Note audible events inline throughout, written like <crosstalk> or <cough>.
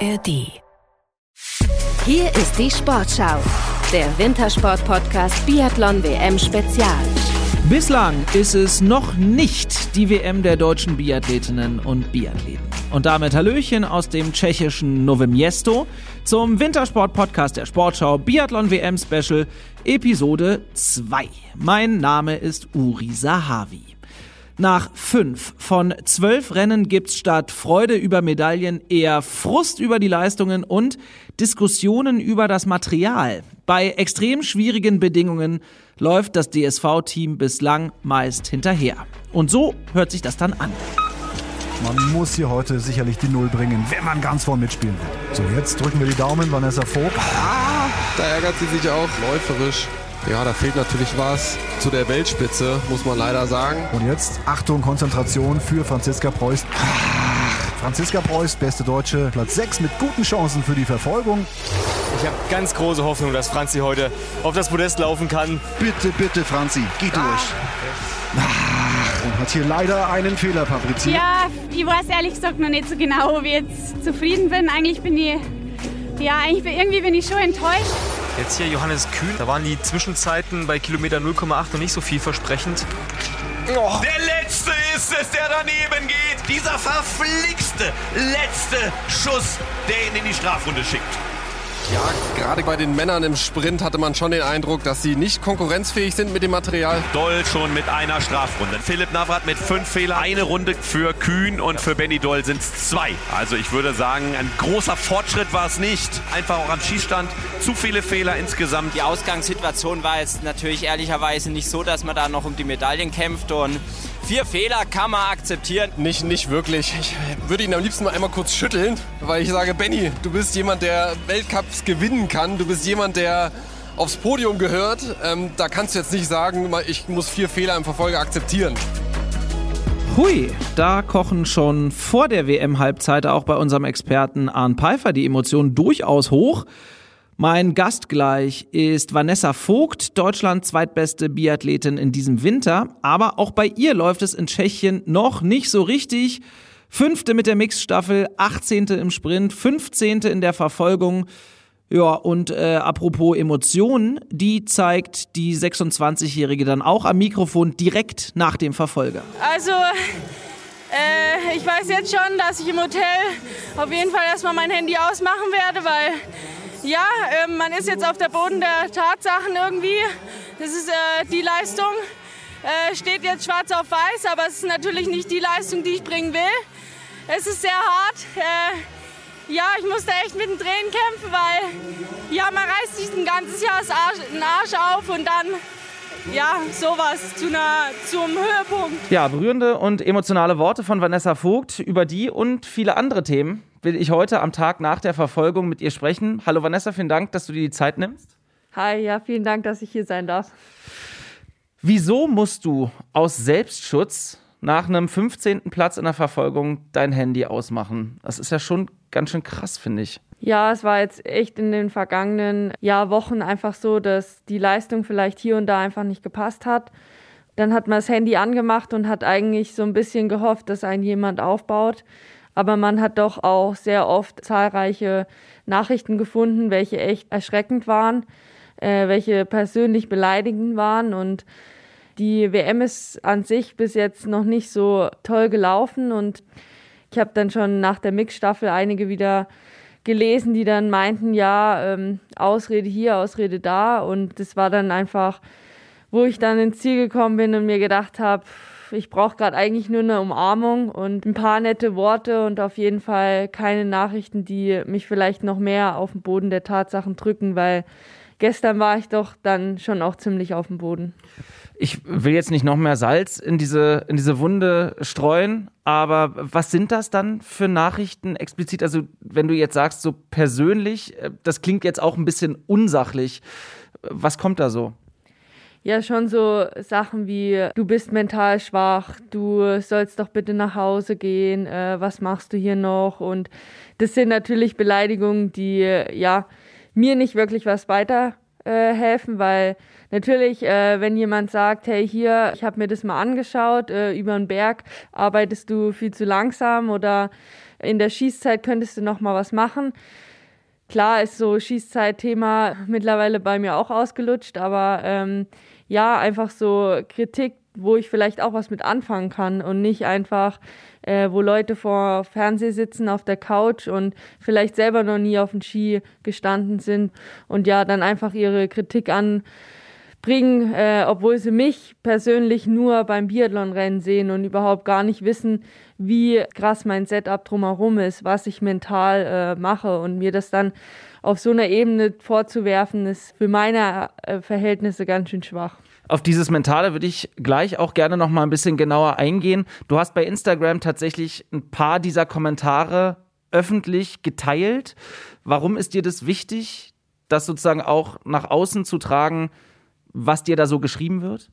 ARD. Hier ist die Sportschau, der Wintersport-Podcast Biathlon WM Spezial. Bislang ist es noch nicht die WM der deutschen Biathletinnen und Biathleten. Und damit Hallöchen aus dem tschechischen Nové Město zum Wintersport-Podcast der Sportschau Biathlon WM Special Episode 2. Mein Name ist Uri Sahavi. Nach fünf von zwölf Rennen gibt's statt Freude über Medaillen eher Frust über die Leistungen und Diskussionen über das Material. Bei extrem schwierigen Bedingungen läuft das DSV-Team bislang meist hinterher. Und so hört sich das dann an. Man muss hier heute sicherlich die Null bringen, wenn man ganz vorn mitspielen will. So, jetzt drücken wir die Daumen, Vanessa Vogt. Ah, da ärgert sie sich auch, läuferisch. Ja, da fehlt natürlich was zu der Weltspitze, muss man leider sagen. Und jetzt Achtung, Konzentration für Franziska Preuß. Franziska Preuß, beste Deutsche, Platz 6 mit guten Chancen für die Verfolgung. Ich habe ganz große Hoffnung, dass Franzi heute auf das Podest laufen kann. Bitte, bitte, Franzi, geh durch. Und hat hier leider einen Fehler fabriziert. Ja, ich weiß ehrlich gesagt noch nicht so genau, ob ich jetzt zufrieden bin. Eigentlich bin ich, ja, eigentlich bin, irgendwie bin ich schon enttäuscht. Jetzt hier Johannes Kühn. Da waren die Zwischenzeiten bei Kilometer 0,8 noch nicht so vielversprechend. Oh. Der letzte ist es, der daneben geht. Dieser verflixte letzte Schuss, der ihn in die Strafrunde schickt. Ja, gerade bei den Männern im Sprint hatte man schon den Eindruck, dass sie nicht konkurrenzfähig sind mit dem Material. Doll schon mit einer Strafrunde. Philipp Navrat mit fünf Fehlern. Eine Runde für Kühn und für Benny Doll sind es zwei. Also ich würde sagen, ein großer Fortschritt war es nicht. Einfach auch am Schießstand zu viele Fehler insgesamt. Die Ausgangssituation war jetzt natürlich ehrlicherweise nicht so, dass man da noch um die Medaillen kämpft und Vier Fehler kann man akzeptieren. Nicht, nicht wirklich. Ich würde ihn am liebsten mal einmal kurz schütteln, weil ich sage, Benny, du bist jemand, der Weltcups gewinnen kann. Du bist jemand, der aufs Podium gehört. Ähm, da kannst du jetzt nicht sagen, ich muss vier Fehler im Verfolger akzeptieren. Hui, da kochen schon vor der WM-Halbzeit auch bei unserem Experten Arne Pfeiffer die Emotionen durchaus hoch. Mein Gast gleich ist Vanessa Vogt, Deutschlands zweitbeste Biathletin in diesem Winter. Aber auch bei ihr läuft es in Tschechien noch nicht so richtig. Fünfte mit der Mixstaffel, 18. im Sprint, 15. in der Verfolgung. Ja, und äh, apropos Emotionen, die zeigt die 26-Jährige dann auch am Mikrofon direkt nach dem Verfolger. Also, äh, ich weiß jetzt schon, dass ich im Hotel auf jeden Fall erstmal mein Handy ausmachen werde, weil ja, äh, man ist jetzt auf der Boden der Tatsachen irgendwie. Das ist äh, die Leistung. Äh, steht jetzt schwarz auf weiß, aber es ist natürlich nicht die Leistung, die ich bringen will. Es ist sehr hart. Äh, ja, ich musste echt mit den Tränen kämpfen, weil ja, man reißt sich ein ganzes Jahr den Arsch auf und dann ja, sowas zu einer, zum Höhepunkt. Ja, berührende und emotionale Worte von Vanessa Vogt über die und viele andere Themen will ich heute am Tag nach der Verfolgung mit ihr sprechen. Hallo Vanessa, vielen Dank, dass du dir die Zeit nimmst. Hi, ja, vielen Dank, dass ich hier sein darf. Wieso musst du aus Selbstschutz nach einem 15. Platz in der Verfolgung dein Handy ausmachen? Das ist ja schon ganz schön krass, finde ich. Ja, es war jetzt echt in den vergangenen Jahr, Wochen einfach so, dass die Leistung vielleicht hier und da einfach nicht gepasst hat. Dann hat man das Handy angemacht und hat eigentlich so ein bisschen gehofft, dass ein jemand aufbaut. Aber man hat doch auch sehr oft zahlreiche Nachrichten gefunden, welche echt erschreckend waren, äh, welche persönlich beleidigend waren. Und die WM ist an sich bis jetzt noch nicht so toll gelaufen. Und ich habe dann schon nach der Mixstaffel einige wieder gelesen, die dann meinten, ja, ähm, Ausrede hier, Ausrede da. Und das war dann einfach, wo ich dann ins Ziel gekommen bin und mir gedacht habe, ich brauche gerade eigentlich nur eine Umarmung und ein paar nette Worte und auf jeden Fall keine Nachrichten, die mich vielleicht noch mehr auf den Boden der Tatsachen drücken, weil gestern war ich doch dann schon auch ziemlich auf dem Boden. Ich will jetzt nicht noch mehr Salz in diese, in diese Wunde streuen, aber was sind das dann für Nachrichten explizit? Also, wenn du jetzt sagst, so persönlich, äh, das klingt jetzt auch ein bisschen unsachlich. Was kommt da so? Ja, schon so Sachen wie, du bist mental schwach, du sollst doch bitte nach Hause gehen, äh, was machst du hier noch? Und das sind natürlich Beleidigungen, die ja mir nicht wirklich was weiter äh, helfen, weil natürlich, äh, wenn jemand sagt, hey hier, ich habe mir das mal angeschaut, äh, über den Berg arbeitest du viel zu langsam oder in der Schießzeit könntest du noch mal was machen. Klar ist so Schießzeit-Thema mittlerweile bei mir auch ausgelutscht, aber ähm, ja, einfach so Kritik, wo ich vielleicht auch was mit anfangen kann und nicht einfach, äh, wo Leute vor Fernseh sitzen auf der Couch und vielleicht selber noch nie auf dem Ski gestanden sind und ja, dann einfach ihre Kritik anbringen, äh, obwohl sie mich persönlich nur beim Biathlonrennen sehen und überhaupt gar nicht wissen, wie krass mein Setup drumherum ist, was ich mental äh, mache und mir das dann auf so einer Ebene vorzuwerfen, ist für meine äh, Verhältnisse ganz schön schwach. Auf dieses Mentale würde ich gleich auch gerne noch mal ein bisschen genauer eingehen. Du hast bei Instagram tatsächlich ein paar dieser Kommentare öffentlich geteilt. Warum ist dir das wichtig, das sozusagen auch nach außen zu tragen, was dir da so geschrieben wird?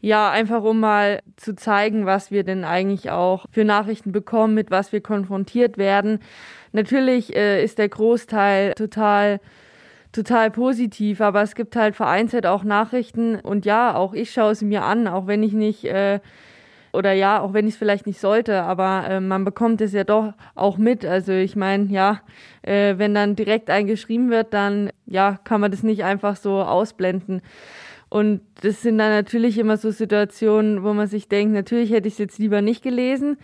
Ja, einfach um mal zu zeigen, was wir denn eigentlich auch für Nachrichten bekommen, mit was wir konfrontiert werden. Natürlich äh, ist der Großteil total total positiv, aber es gibt halt vereinzelt auch Nachrichten und ja, auch ich schaue es mir an, auch wenn ich nicht äh, oder ja, auch wenn ich es vielleicht nicht sollte, aber äh, man bekommt es ja doch auch mit. Also ich meine, ja, äh, wenn dann direkt eingeschrieben wird, dann ja, kann man das nicht einfach so ausblenden. Und das sind dann natürlich immer so Situationen, wo man sich denkt, natürlich hätte ich es jetzt lieber nicht gelesen.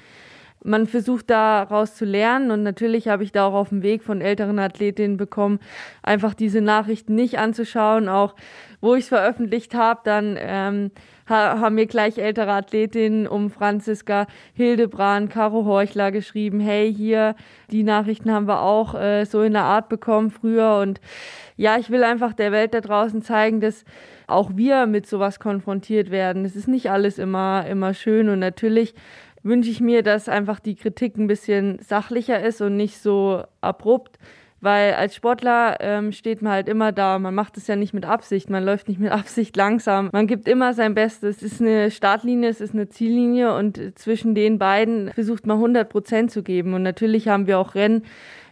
Man versucht daraus zu lernen und natürlich habe ich da auch auf dem Weg von älteren Athletinnen bekommen, einfach diese Nachrichten nicht anzuschauen. Auch wo ich es veröffentlicht habe, dann ähm, haben mir gleich ältere Athletinnen um Franziska Hildebrand, Caro Horchler geschrieben, hey, hier, die Nachrichten haben wir auch äh, so in der Art bekommen früher. Und ja, ich will einfach der Welt da draußen zeigen, dass auch wir mit sowas konfrontiert werden. Es ist nicht alles immer, immer schön und natürlich wünsche ich mir, dass einfach die Kritik ein bisschen sachlicher ist und nicht so abrupt. Weil als Sportler ähm, steht man halt immer da. Man macht es ja nicht mit Absicht. Man läuft nicht mit <laughs> Absicht langsam. Man gibt immer sein Bestes. Es ist eine Startlinie, es ist eine Ziellinie und zwischen den beiden versucht man 100 Prozent zu geben. Und natürlich haben wir auch Rennen,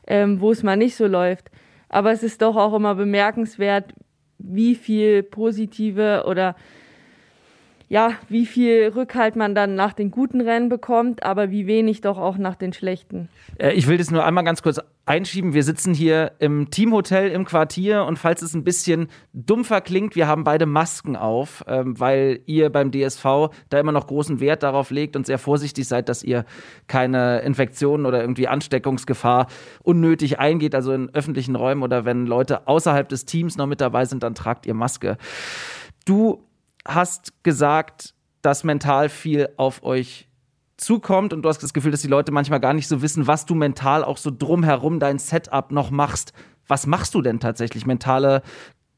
ähm, wo es mal nicht so läuft. Aber es ist doch auch immer bemerkenswert, wie viel positive oder ja, wie viel Rückhalt man dann nach den guten Rennen bekommt, aber wie wenig doch auch nach den schlechten. Äh, ich will das nur einmal ganz kurz einschieben. Wir sitzen hier im Teamhotel im Quartier und falls es ein bisschen dumpfer klingt, wir haben beide Masken auf, ähm, weil ihr beim DSV da immer noch großen Wert darauf legt und sehr vorsichtig seid, dass ihr keine Infektionen oder irgendwie Ansteckungsgefahr unnötig eingeht, also in öffentlichen Räumen oder wenn Leute außerhalb des Teams noch mit dabei sind, dann tragt ihr Maske. Du hast gesagt, dass mental viel auf euch zukommt und du hast das Gefühl, dass die Leute manchmal gar nicht so wissen, was du mental auch so drumherum dein Setup noch machst. Was machst du denn tatsächlich? Mentale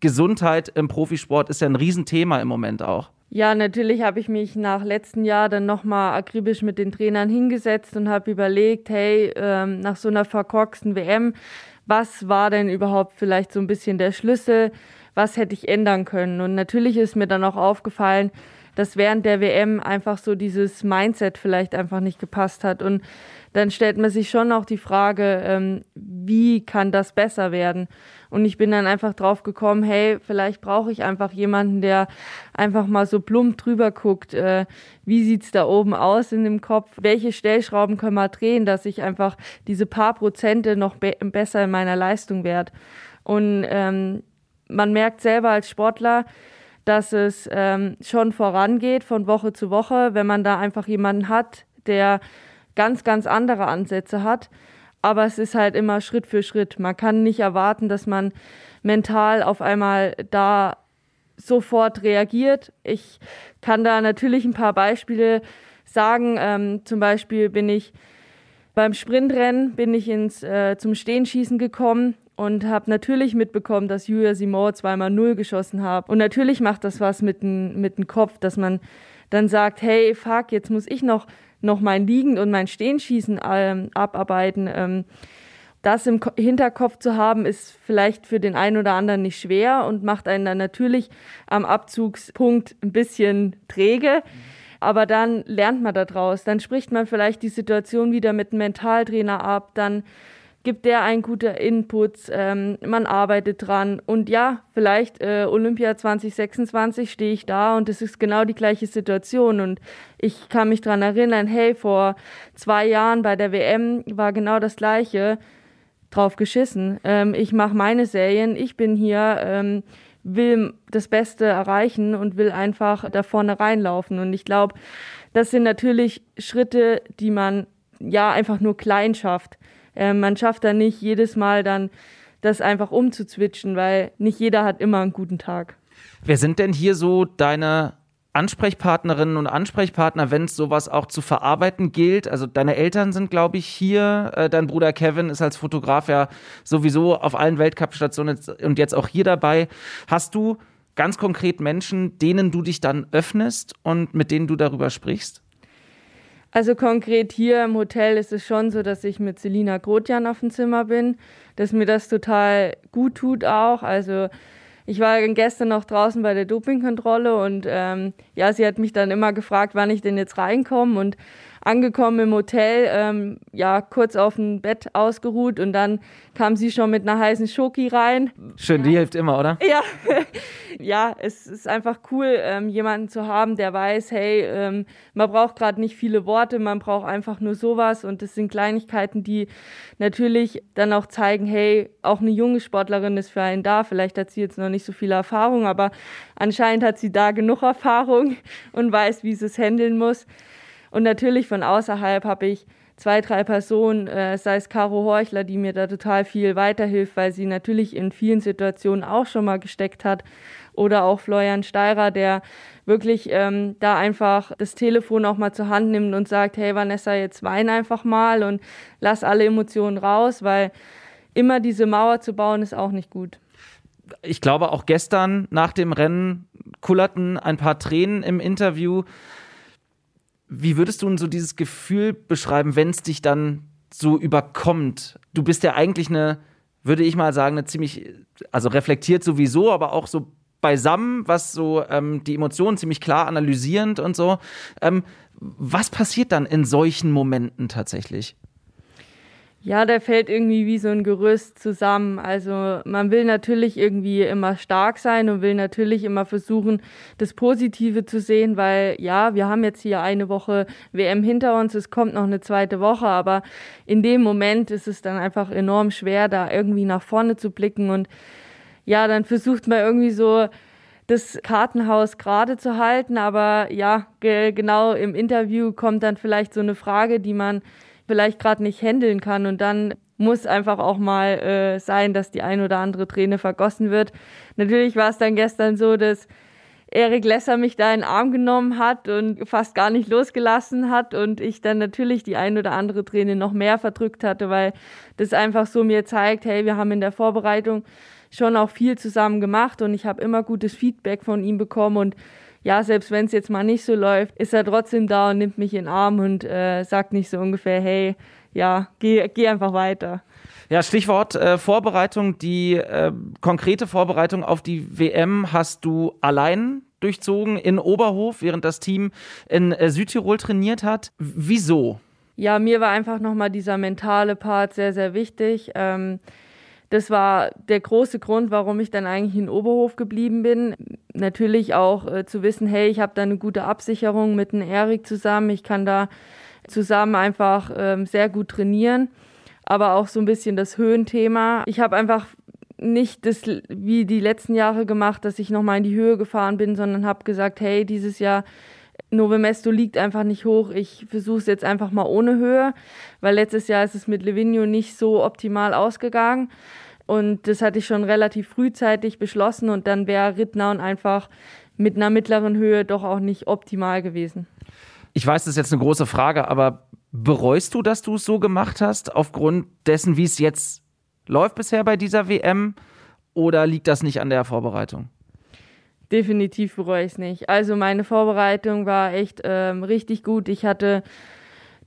Gesundheit im Profisport ist ja ein Riesenthema im Moment auch. Ja, natürlich habe ich mich nach letztem Jahr dann nochmal akribisch mit den Trainern hingesetzt und habe überlegt, hey, ähm, nach so einer verkorksten WM, was war denn überhaupt vielleicht so ein bisschen der Schlüssel? was hätte ich ändern können. Und natürlich ist mir dann auch aufgefallen, dass während der WM einfach so dieses Mindset vielleicht einfach nicht gepasst hat. Und dann stellt man sich schon auch die Frage, ähm, wie kann das besser werden? Und ich bin dann einfach drauf gekommen, hey, vielleicht brauche ich einfach jemanden, der einfach mal so plump drüber guckt, äh, wie sieht's da oben aus in dem Kopf, welche Stellschrauben können wir drehen, dass ich einfach diese paar Prozente noch be besser in meiner Leistung werde. Und ähm, man merkt selber als Sportler, dass es ähm, schon vorangeht von Woche zu Woche, wenn man da einfach jemanden hat, der ganz, ganz andere Ansätze hat. Aber es ist halt immer Schritt für Schritt. Man kann nicht erwarten, dass man mental auf einmal da sofort reagiert. Ich kann da natürlich ein paar Beispiele sagen. Ähm, zum Beispiel bin ich beim Sprintrennen bin ich ins, äh, zum Stehenschießen gekommen und habe natürlich mitbekommen, dass Julia Simon zweimal Null geschossen hat. Und natürlich macht das was mit dem mit dem Kopf, dass man dann sagt, hey, fuck, jetzt muss ich noch, noch mein Liegen und mein Stehenschießen ähm, abarbeiten. Ähm, das im Hinterkopf zu haben, ist vielleicht für den einen oder anderen nicht schwer und macht einen dann natürlich am Abzugspunkt ein bisschen träge. Aber dann lernt man daraus. Dann spricht man vielleicht die Situation wieder mit einem Mentaltrainer ab. Dann gibt der ein guter Inputs, ähm, man arbeitet dran und ja, vielleicht äh, Olympia 2026 stehe ich da und es ist genau die gleiche Situation und ich kann mich daran erinnern, hey, vor zwei Jahren bei der WM war genau das gleiche, drauf geschissen. Ähm, ich mache meine Serien, ich bin hier, ähm, will das Beste erreichen und will einfach da vorne reinlaufen und ich glaube, das sind natürlich Schritte, die man ja einfach nur klein schafft. Äh, man schafft da nicht jedes Mal dann das einfach umzuzwitschen, weil nicht jeder hat immer einen guten Tag. Wer sind denn hier so deine Ansprechpartnerinnen und Ansprechpartner, wenn es sowas auch zu verarbeiten gilt? Also deine Eltern sind, glaube ich, hier. Äh, dein Bruder Kevin ist als Fotograf ja sowieso auf allen Weltcup-Stationen und jetzt auch hier dabei. Hast du ganz konkret Menschen, denen du dich dann öffnest und mit denen du darüber sprichst? Also konkret hier im Hotel ist es schon so, dass ich mit Selina Grotjan auf dem Zimmer bin, dass mir das total gut tut auch. Also ich war gestern noch draußen bei der Dopingkontrolle und ähm, ja, sie hat mich dann immer gefragt, wann ich denn jetzt reinkomme und angekommen im Hotel, ähm, ja, kurz auf dem Bett ausgeruht und dann kam sie schon mit einer heißen Schoki rein. Schön, die hilft immer, oder? Ja, <laughs> ja, es ist einfach cool, ähm, jemanden zu haben, der weiß, hey, ähm, man braucht gerade nicht viele Worte, man braucht einfach nur sowas und das sind Kleinigkeiten, die natürlich dann auch zeigen, hey, auch eine junge Sportlerin ist für einen da. Vielleicht hat sie jetzt noch nicht so viel Erfahrung, aber anscheinend hat sie da genug Erfahrung <laughs> und weiß, wie sie es handeln muss. Und natürlich von außerhalb habe ich zwei, drei Personen, äh, sei es Caro Horchler, die mir da total viel weiterhilft, weil sie natürlich in vielen Situationen auch schon mal gesteckt hat. Oder auch Florian Steirer, der wirklich ähm, da einfach das Telefon auch mal zur Hand nimmt und sagt, hey Vanessa, jetzt wein einfach mal und lass alle Emotionen raus, weil immer diese Mauer zu bauen ist auch nicht gut. Ich glaube, auch gestern nach dem Rennen kullerten ein paar Tränen im Interview. Wie würdest du denn so dieses Gefühl beschreiben, wenn es dich dann so überkommt? Du bist ja eigentlich eine, würde ich mal sagen, eine ziemlich, also reflektiert sowieso, aber auch so beisammen, was so ähm, die Emotionen ziemlich klar analysierend und so. Ähm, was passiert dann in solchen Momenten tatsächlich? Ja, der fällt irgendwie wie so ein Gerüst zusammen. Also man will natürlich irgendwie immer stark sein und will natürlich immer versuchen, das Positive zu sehen, weil ja, wir haben jetzt hier eine Woche WM hinter uns, es kommt noch eine zweite Woche, aber in dem Moment ist es dann einfach enorm schwer, da irgendwie nach vorne zu blicken und ja, dann versucht man irgendwie so das Kartenhaus gerade zu halten, aber ja, ge genau im Interview kommt dann vielleicht so eine Frage, die man vielleicht gerade nicht handeln kann und dann muss einfach auch mal äh, sein, dass die ein oder andere Träne vergossen wird. Natürlich war es dann gestern so, dass Erik Lesser mich da in den Arm genommen hat und fast gar nicht losgelassen hat und ich dann natürlich die ein oder andere Träne noch mehr verdrückt hatte, weil das einfach so mir zeigt, hey, wir haben in der Vorbereitung schon auch viel zusammen gemacht und ich habe immer gutes Feedback von ihm bekommen und ja, selbst wenn es jetzt mal nicht so läuft, ist er trotzdem da und nimmt mich in den Arm und äh, sagt nicht so ungefähr, hey, ja, geh, geh einfach weiter. Ja, Stichwort äh, Vorbereitung. Die äh, konkrete Vorbereitung auf die WM hast du allein durchzogen in Oberhof, während das Team in äh, Südtirol trainiert hat. Wieso? Ja, mir war einfach nochmal dieser mentale Part sehr, sehr wichtig. Ähm, das war der große Grund, warum ich dann eigentlich in Oberhof geblieben bin. Natürlich auch äh, zu wissen, hey, ich habe da eine gute Absicherung mit dem Erik zusammen. Ich kann da zusammen einfach ähm, sehr gut trainieren. Aber auch so ein bisschen das Höhenthema. Ich habe einfach nicht das wie die letzten Jahre gemacht, dass ich nochmal in die Höhe gefahren bin, sondern habe gesagt, hey, dieses Jahr Novemesto liegt einfach nicht hoch. Ich versuche es jetzt einfach mal ohne Höhe, weil letztes Jahr ist es mit Livigno nicht so optimal ausgegangen. Und das hatte ich schon relativ frühzeitig beschlossen und dann wäre Rittnaun einfach mit einer mittleren Höhe doch auch nicht optimal gewesen. Ich weiß, das ist jetzt eine große Frage, aber bereust du, dass du es so gemacht hast, aufgrund dessen, wie es jetzt läuft bisher bei dieser WM? Oder liegt das nicht an der Vorbereitung? Definitiv bereue ich es nicht. Also meine Vorbereitung war echt ähm, richtig gut. Ich hatte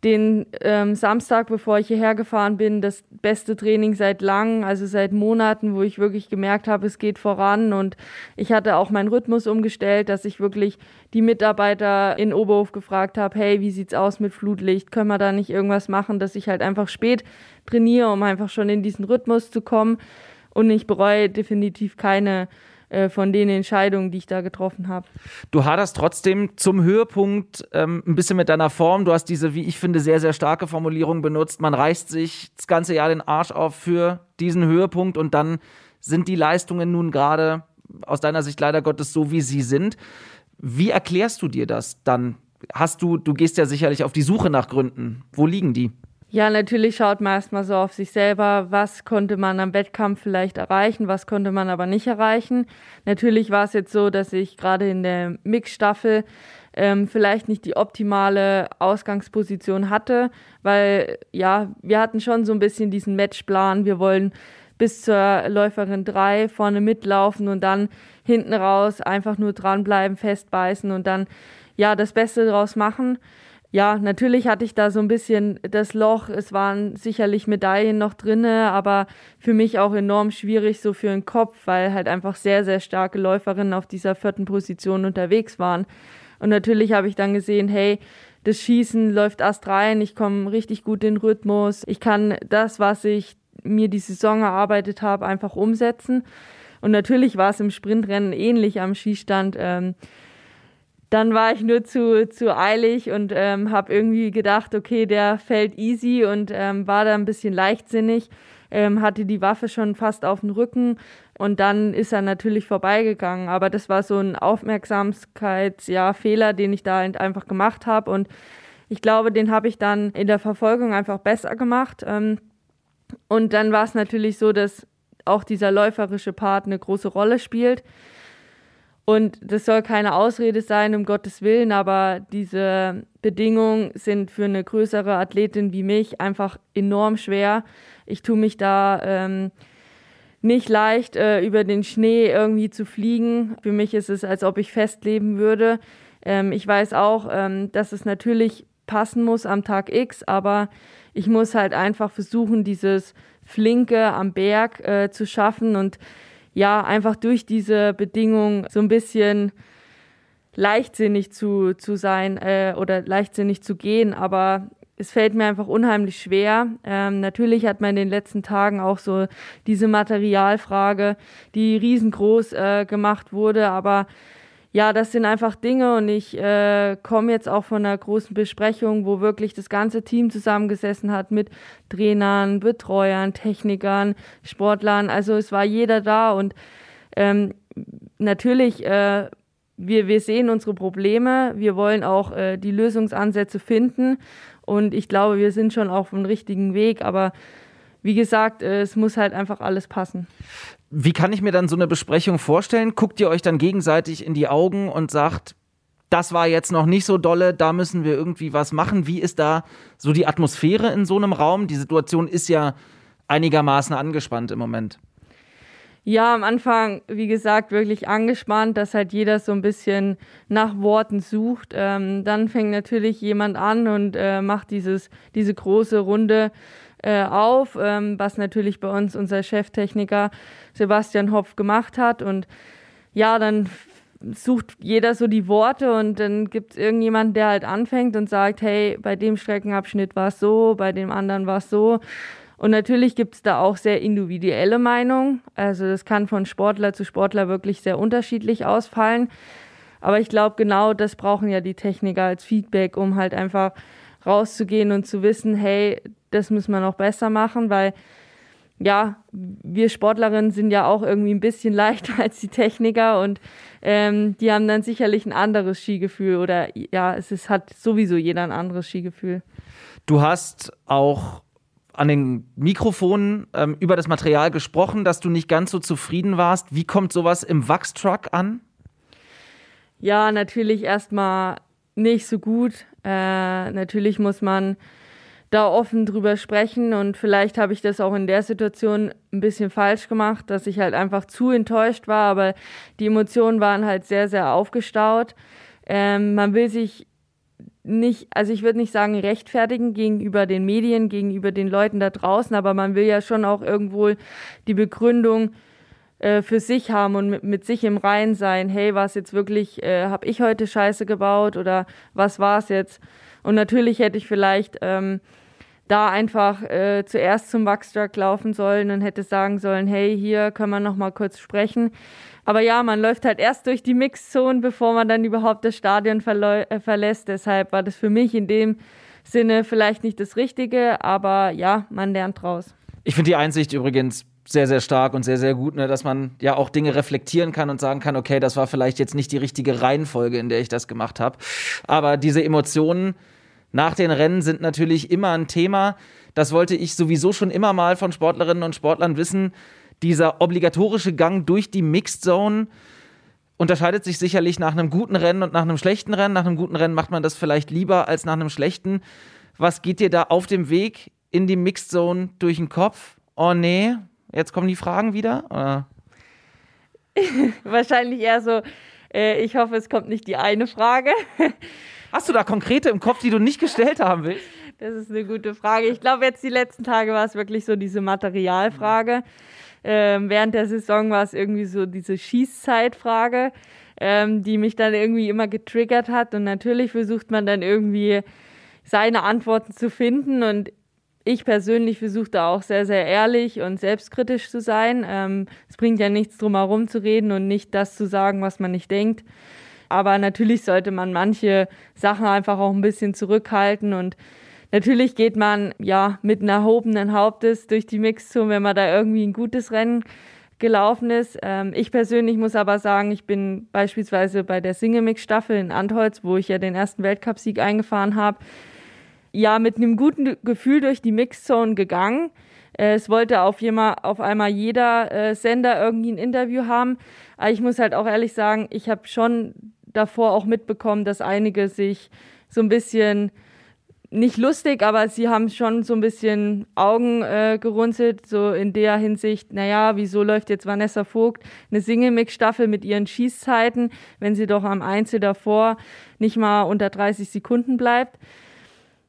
den ähm, Samstag, bevor ich hierher gefahren bin, das beste Training seit langem, also seit Monaten, wo ich wirklich gemerkt habe, es geht voran. Und ich hatte auch meinen Rhythmus umgestellt, dass ich wirklich die Mitarbeiter in Oberhof gefragt habe, hey, wie sieht's aus mit Flutlicht? Können wir da nicht irgendwas machen, dass ich halt einfach spät trainiere, um einfach schon in diesen Rhythmus zu kommen. Und ich bereue definitiv keine äh, von den Entscheidungen, die ich da getroffen habe. Du haderst trotzdem zum Höhepunkt ähm, ein bisschen mit deiner Form. Du hast diese, wie ich finde, sehr, sehr starke Formulierung benutzt. Man reißt sich das ganze Jahr den Arsch auf für diesen Höhepunkt und dann sind die Leistungen nun gerade aus deiner Sicht leider Gottes so, wie sie sind. Wie erklärst du dir das dann? Hast du, du gehst ja sicherlich auf die Suche nach Gründen. Wo liegen die? Ja, natürlich schaut man erstmal so auf sich selber, was konnte man am Wettkampf vielleicht erreichen, was konnte man aber nicht erreichen. Natürlich war es jetzt so, dass ich gerade in der Mixstaffel ähm, vielleicht nicht die optimale Ausgangsposition hatte, weil ja, wir hatten schon so ein bisschen diesen Matchplan. Wir wollen bis zur Läuferin 3 vorne mitlaufen und dann hinten raus einfach nur dranbleiben, festbeißen und dann ja das Beste draus machen ja, natürlich hatte ich da so ein bisschen das Loch. Es waren sicherlich Medaillen noch drinne, aber für mich auch enorm schwierig so für den Kopf, weil halt einfach sehr, sehr starke Läuferinnen auf dieser vierten Position unterwegs waren. Und natürlich habe ich dann gesehen, hey, das Schießen läuft erst rein, ich komme richtig gut in den Rhythmus, ich kann das, was ich mir die Saison erarbeitet habe, einfach umsetzen. Und natürlich war es im Sprintrennen ähnlich am Schießstand. Ähm, dann war ich nur zu, zu eilig und ähm, habe irgendwie gedacht, okay, der fällt easy und ähm, war da ein bisschen leichtsinnig, ähm, hatte die Waffe schon fast auf dem Rücken und dann ist er natürlich vorbeigegangen. Aber das war so ein Aufmerksamkeitsfehler, ja, den ich da einfach gemacht habe und ich glaube, den habe ich dann in der Verfolgung einfach besser gemacht. Ähm, und dann war es natürlich so, dass auch dieser läuferische Part eine große Rolle spielt. Und das soll keine Ausrede sein, um Gottes Willen, aber diese Bedingungen sind für eine größere Athletin wie mich einfach enorm schwer. Ich tue mich da ähm, nicht leicht, äh, über den Schnee irgendwie zu fliegen. Für mich ist es, als ob ich festleben würde. Ähm, ich weiß auch, ähm, dass es natürlich passen muss am Tag X, aber ich muss halt einfach versuchen, dieses Flinke am Berg äh, zu schaffen und ja, einfach durch diese Bedingungen so ein bisschen leichtsinnig zu, zu sein äh, oder leichtsinnig zu gehen, aber es fällt mir einfach unheimlich schwer. Ähm, natürlich hat man in den letzten Tagen auch so diese Materialfrage, die riesengroß äh, gemacht wurde, aber ja, das sind einfach Dinge und ich äh, komme jetzt auch von einer großen Besprechung, wo wirklich das ganze Team zusammengesessen hat mit Trainern, Betreuern, Technikern, Sportlern. Also es war jeder da und ähm, natürlich, äh, wir, wir sehen unsere Probleme, wir wollen auch äh, die Lösungsansätze finden und ich glaube, wir sind schon auf dem richtigen Weg, aber wie gesagt, äh, es muss halt einfach alles passen. Wie kann ich mir dann so eine Besprechung vorstellen? Guckt ihr euch dann gegenseitig in die Augen und sagt, das war jetzt noch nicht so dolle, da müssen wir irgendwie was machen. Wie ist da so die Atmosphäre in so einem Raum? Die Situation ist ja einigermaßen angespannt im Moment. Ja, am Anfang, wie gesagt, wirklich angespannt, dass halt jeder so ein bisschen nach Worten sucht. Ähm, dann fängt natürlich jemand an und äh, macht dieses, diese große Runde äh, auf, ähm, was natürlich bei uns unser Cheftechniker Sebastian Hopf gemacht hat. Und ja, dann sucht jeder so die Worte und dann gibt es irgendjemand, der halt anfängt und sagt, hey, bei dem Streckenabschnitt war es so, bei dem anderen war es so. Und natürlich gibt es da auch sehr individuelle Meinungen. Also das kann von Sportler zu Sportler wirklich sehr unterschiedlich ausfallen. Aber ich glaube, genau das brauchen ja die Techniker als Feedback, um halt einfach rauszugehen und zu wissen, hey, das müssen wir noch besser machen, weil ja, wir Sportlerinnen sind ja auch irgendwie ein bisschen <laughs> leichter als die Techniker und ähm, die haben dann sicherlich ein anderes Skigefühl oder ja, es ist, hat sowieso jeder ein anderes Skigefühl. Du hast auch an den Mikrofonen ähm, über das Material gesprochen, dass du nicht ganz so zufrieden warst. Wie kommt sowas im Wachstruck an? Ja, natürlich erstmal nicht so gut. Äh, natürlich muss man da offen drüber sprechen und vielleicht habe ich das auch in der Situation ein bisschen falsch gemacht, dass ich halt einfach zu enttäuscht war, aber die Emotionen waren halt sehr, sehr aufgestaut. Ähm, man will sich nicht, also ich würde nicht sagen rechtfertigen gegenüber den Medien, gegenüber den Leuten da draußen, aber man will ja schon auch irgendwo die Begründung äh, für sich haben und mit, sich im Rein sein. Hey, was jetzt wirklich, äh, habe ich heute Scheiße gebaut oder was war es jetzt? Und natürlich hätte ich vielleicht ähm, da einfach äh, zuerst zum Wachstruck laufen sollen und hätte sagen sollen, hey, hier können wir noch mal kurz sprechen. Aber ja, man läuft halt erst durch die Mixzone, bevor man dann überhaupt das Stadion äh, verlässt. Deshalb war das für mich in dem Sinne vielleicht nicht das Richtige, aber ja, man lernt draus. Ich finde die Einsicht übrigens sehr, sehr stark und sehr, sehr gut, ne, dass man ja auch Dinge reflektieren kann und sagen kann, okay, das war vielleicht jetzt nicht die richtige Reihenfolge, in der ich das gemacht habe. Aber diese Emotionen nach den Rennen sind natürlich immer ein Thema. Das wollte ich sowieso schon immer mal von Sportlerinnen und Sportlern wissen dieser obligatorische Gang durch die Mixed Zone unterscheidet sich sicherlich nach einem guten Rennen und nach einem schlechten Rennen. Nach einem guten Rennen macht man das vielleicht lieber als nach einem schlechten. Was geht dir da auf dem Weg in die Mixed Zone durch den Kopf? Oh nee, jetzt kommen die Fragen wieder? <laughs> Wahrscheinlich eher so, äh, ich hoffe, es kommt nicht die eine Frage. Hast du da konkrete im Kopf, die du nicht gestellt haben willst? Das ist eine gute Frage. Ich glaube, jetzt die letzten Tage war es wirklich so diese Materialfrage. Ähm, während der Saison war es irgendwie so diese Schießzeitfrage, ähm, die mich dann irgendwie immer getriggert hat. Und natürlich versucht man dann irgendwie seine Antworten zu finden. Und ich persönlich versuche da auch sehr, sehr ehrlich und selbstkritisch zu sein. Ähm, es bringt ja nichts drum herum zu reden und nicht das zu sagen, was man nicht denkt. Aber natürlich sollte man manche Sachen einfach auch ein bisschen zurückhalten und Natürlich geht man ja mit einem erhobenen Hauptes durch die Mixzone, wenn man da irgendwie ein gutes Rennen gelaufen ist. Ähm, ich persönlich muss aber sagen, ich bin beispielsweise bei der Single-Mix-Staffel in Antholz, wo ich ja den ersten Weltcupsieg eingefahren habe, ja mit einem guten Gefühl durch die Mixzone gegangen. Äh, es wollte auf, jemand, auf einmal jeder äh, Sender irgendwie ein Interview haben. Aber ich muss halt auch ehrlich sagen, ich habe schon davor auch mitbekommen, dass einige sich so ein bisschen nicht lustig, aber sie haben schon so ein bisschen Augen äh, gerunzelt, so in der Hinsicht, naja, wieso läuft jetzt Vanessa Vogt eine Single-Mix-Staffel mit ihren Schießzeiten, wenn sie doch am Einzel davor nicht mal unter 30 Sekunden bleibt.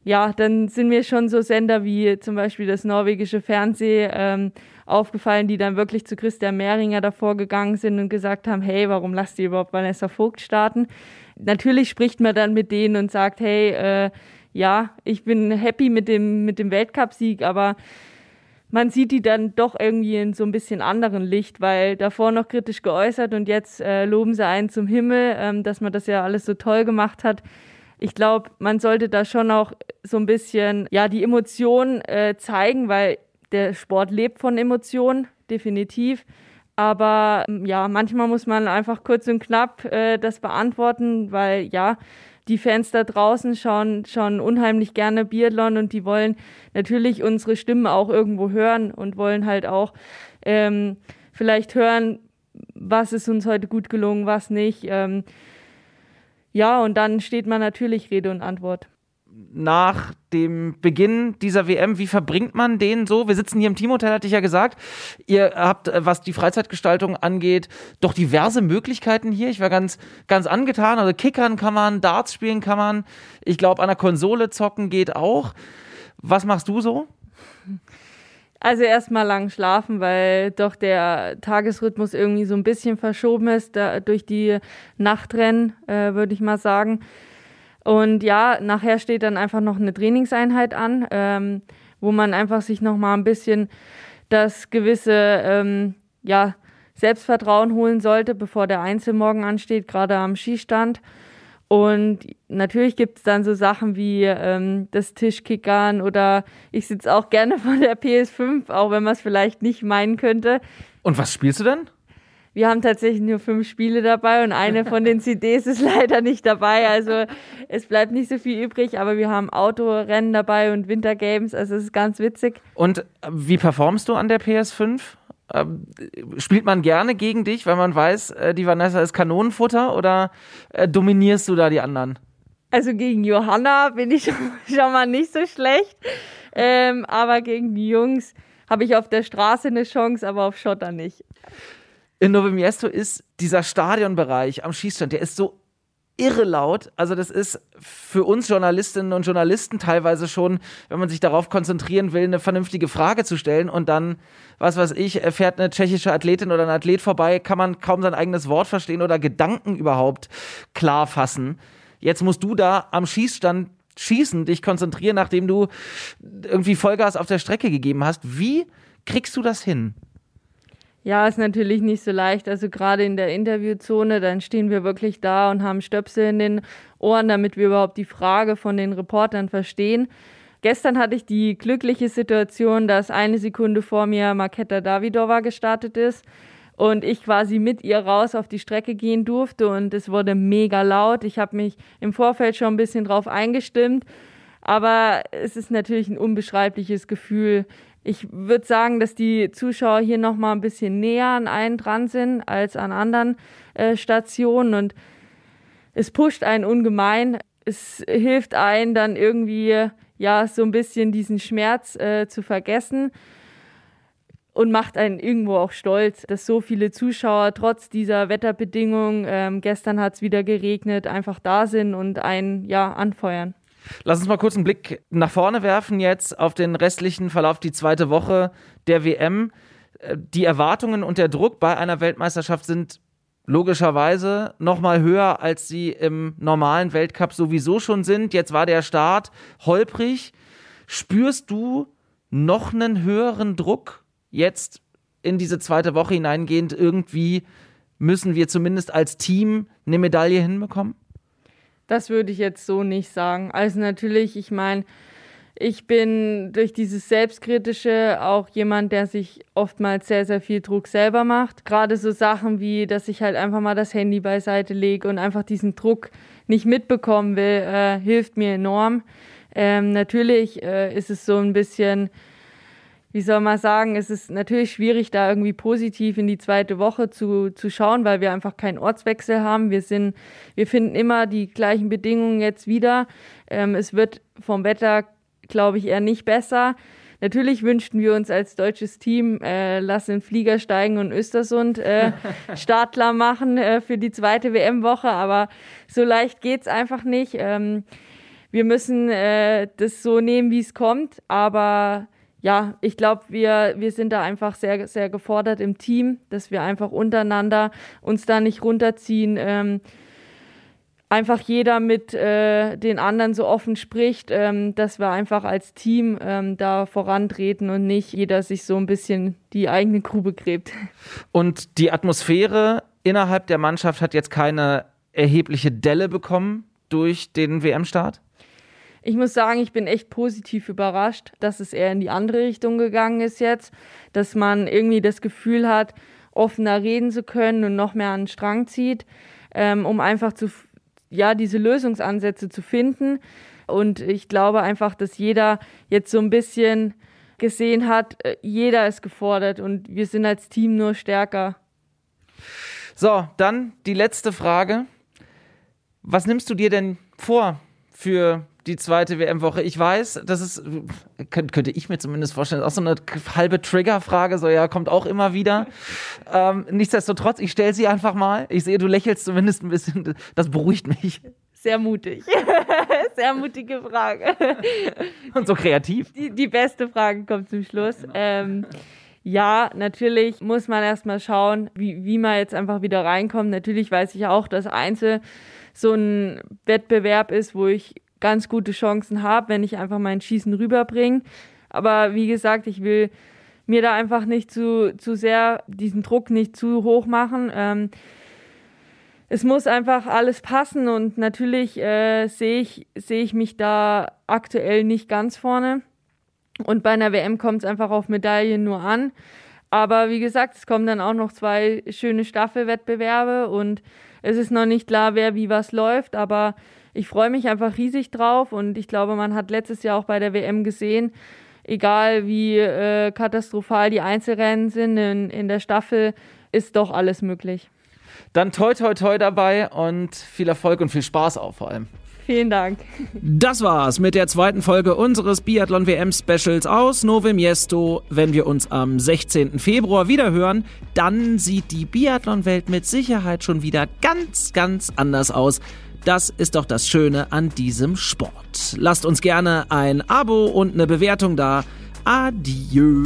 Ja, dann sind mir schon so Sender wie zum Beispiel das norwegische Fernsehen ähm, aufgefallen, die dann wirklich zu Christian Mehringer davor gegangen sind und gesagt haben, hey, warum lasst ihr überhaupt Vanessa Vogt starten? Natürlich spricht man dann mit denen und sagt, hey, äh, ja, ich bin happy mit dem, mit dem Weltcupsieg, aber man sieht die dann doch irgendwie in so ein bisschen anderen Licht, weil davor noch kritisch geäußert und jetzt äh, loben sie einen zum Himmel, ähm, dass man das ja alles so toll gemacht hat. Ich glaube, man sollte da schon auch so ein bisschen ja die Emotionen äh, zeigen, weil der Sport lebt von Emotionen, definitiv. Aber ja, manchmal muss man einfach kurz und knapp äh, das beantworten, weil ja, die Fans da draußen schauen, schauen unheimlich gerne Biathlon und die wollen natürlich unsere Stimmen auch irgendwo hören und wollen halt auch ähm, vielleicht hören, was ist uns heute gut gelungen, was nicht. Ähm, ja, und dann steht man natürlich Rede und Antwort nach dem Beginn dieser WM, wie verbringt man den so? Wir sitzen hier im Teamhotel, hatte ich ja gesagt. Ihr habt, äh, was die Freizeitgestaltung angeht, doch diverse Möglichkeiten hier. Ich war ganz, ganz angetan. Also Kickern kann man, Darts spielen kann man. Ich glaube, an der Konsole zocken geht auch. Was machst du so? <laughs> Also erstmal lang schlafen, weil doch der Tagesrhythmus irgendwie so ein bisschen verschoben ist da, durch die Nachtrennen, äh, würde ich mal sagen. Und ja, nachher steht dann einfach noch eine Trainingseinheit an, ähm, wo man einfach sich noch mal ein bisschen das gewisse ähm, ja, Selbstvertrauen holen sollte, bevor der Einzelmorgen ansteht, gerade am Skistand. Und natürlich gibt es dann so Sachen wie ähm, das Tischkickern oder ich sitze auch gerne vor der PS5, auch wenn man es vielleicht nicht meinen könnte. Und was spielst du denn? Wir haben tatsächlich nur fünf Spiele dabei und eine von den <laughs> CDs ist leider nicht dabei. Also es bleibt nicht so viel übrig, aber wir haben Autorennen dabei und Wintergames. Also es ist ganz witzig. Und wie performst du an der PS5? Ähm, spielt man gerne gegen dich, weil man weiß, äh, die Vanessa ist Kanonenfutter oder äh, dominierst du da die anderen? Also gegen Johanna bin ich <laughs> schon mal nicht so schlecht, ähm, aber gegen die Jungs habe ich auf der Straße eine Chance, aber auf Schotter nicht in Novo Miesto ist dieser Stadionbereich am Schießstand, der ist so irre laut. Also das ist für uns Journalistinnen und Journalisten teilweise schon, wenn man sich darauf konzentrieren will, eine vernünftige Frage zu stellen und dann, was weiß ich, fährt eine tschechische Athletin oder ein Athlet vorbei, kann man kaum sein eigenes Wort verstehen oder Gedanken überhaupt klar fassen. Jetzt musst du da am Schießstand schießen, dich konzentrieren, nachdem du irgendwie Vollgas auf der Strecke gegeben hast. Wie kriegst du das hin? Ja, ist natürlich nicht so leicht. Also gerade in der Interviewzone, dann stehen wir wirklich da und haben Stöpsel in den Ohren, damit wir überhaupt die Frage von den Reportern verstehen. Gestern hatte ich die glückliche Situation, dass eine Sekunde vor mir Marketa Davidova gestartet ist und ich quasi mit ihr raus auf die Strecke gehen durfte und es wurde mega laut. Ich habe mich im Vorfeld schon ein bisschen drauf eingestimmt, aber es ist natürlich ein unbeschreibliches Gefühl, ich würde sagen, dass die Zuschauer hier noch mal ein bisschen näher an einen dran sind als an anderen äh, Stationen und es pusht einen ungemein. Es hilft einen dann irgendwie ja so ein bisschen diesen Schmerz äh, zu vergessen und macht einen irgendwo auch stolz, dass so viele Zuschauer trotz dieser Wetterbedingungen, ähm, gestern hat es wieder geregnet, einfach da sind und einen ja anfeuern. Lass uns mal kurz einen Blick nach vorne werfen jetzt auf den restlichen Verlauf, die zweite Woche der WM. Äh, die Erwartungen und der Druck bei einer Weltmeisterschaft sind logischerweise noch mal höher, als sie im normalen Weltcup sowieso schon sind. Jetzt war der Start holprig. Spürst du noch einen höheren Druck jetzt in diese zweite Woche hineingehend? Irgendwie müssen wir zumindest als Team eine Medaille hinbekommen? Das würde ich jetzt so nicht sagen. Also natürlich, ich meine, ich bin durch dieses Selbstkritische auch jemand, der sich oftmals sehr, sehr viel Druck selber macht. Gerade so Sachen wie, dass ich halt einfach mal das Handy beiseite lege und einfach diesen Druck nicht mitbekommen will, äh, hilft mir enorm. Ähm, natürlich äh, ist es so ein bisschen wie soll man sagen, es ist natürlich schwierig, da irgendwie positiv in die zweite Woche zu, zu schauen, weil wir einfach keinen Ortswechsel haben. Wir sind, wir finden immer die gleichen Bedingungen jetzt wieder. Ähm, es wird vom Wetter, glaube ich, eher nicht besser. Natürlich wünschten wir uns als deutsches Team, äh, lass in Flieger steigen und Östersund äh, <laughs> Startler machen äh, für die zweite WM-Woche, aber so leicht geht's einfach nicht. Ähm, wir müssen äh, das so nehmen, wie es kommt, aber ja, ich glaube, wir, wir sind da einfach sehr, sehr gefordert im Team, dass wir einfach untereinander uns da nicht runterziehen. Ähm, einfach jeder mit äh, den anderen so offen spricht, ähm, dass wir einfach als Team ähm, da vorantreten und nicht jeder sich so ein bisschen die eigene Grube gräbt. Und die Atmosphäre innerhalb der Mannschaft hat jetzt keine erhebliche Delle bekommen durch den WM-Start? Ich muss sagen, ich bin echt positiv überrascht, dass es eher in die andere Richtung gegangen ist jetzt, dass man irgendwie das Gefühl hat, offener reden zu können und noch mehr an den Strang zieht, ähm, um einfach zu, ja, diese Lösungsansätze zu finden. Und ich glaube einfach, dass jeder jetzt so ein bisschen gesehen hat, äh, jeder ist gefordert und wir sind als Team nur stärker. So, dann die letzte Frage. Was nimmst du dir denn vor für die zweite WM-Woche. Ich weiß, das ist, könnte ich mir zumindest vorstellen, auch so eine halbe Trigger-Frage, so ja, kommt auch immer wieder. <laughs> ähm, nichtsdestotrotz, ich stelle sie einfach mal. Ich sehe, du lächelst zumindest ein bisschen, das beruhigt mich. Sehr mutig. <laughs> Sehr mutige Frage. Und so kreativ. Die, die beste Frage kommt zum Schluss. Ähm, ja, natürlich muss man erstmal schauen, wie, wie man jetzt einfach wieder reinkommt. Natürlich weiß ich auch, dass Einzel so ein Wettbewerb ist, wo ich ganz gute Chancen habe, wenn ich einfach mein Schießen rüberbringe. Aber wie gesagt, ich will mir da einfach nicht zu, zu sehr diesen Druck nicht zu hoch machen. Ähm, es muss einfach alles passen und natürlich äh, sehe ich, seh ich mich da aktuell nicht ganz vorne. Und bei einer WM kommt es einfach auf Medaillen nur an. Aber wie gesagt, es kommen dann auch noch zwei schöne Staffelwettbewerbe und es ist noch nicht klar, wer wie was läuft. Aber ich freue mich einfach riesig drauf und ich glaube, man hat letztes Jahr auch bei der WM gesehen, egal wie äh, katastrophal die Einzelrennen sind in, in der Staffel, ist doch alles möglich. Dann toi toi toi dabei und viel Erfolg und viel Spaß auch vor allem. Vielen Dank. Das war's mit der zweiten Folge unseres Biathlon WM Specials aus Nove Miesto. Wenn wir uns am 16. Februar wiederhören, dann sieht die Biathlon-Welt mit Sicherheit schon wieder ganz, ganz anders aus. Das ist doch das Schöne an diesem Sport. Lasst uns gerne ein Abo und eine Bewertung da. Adieu.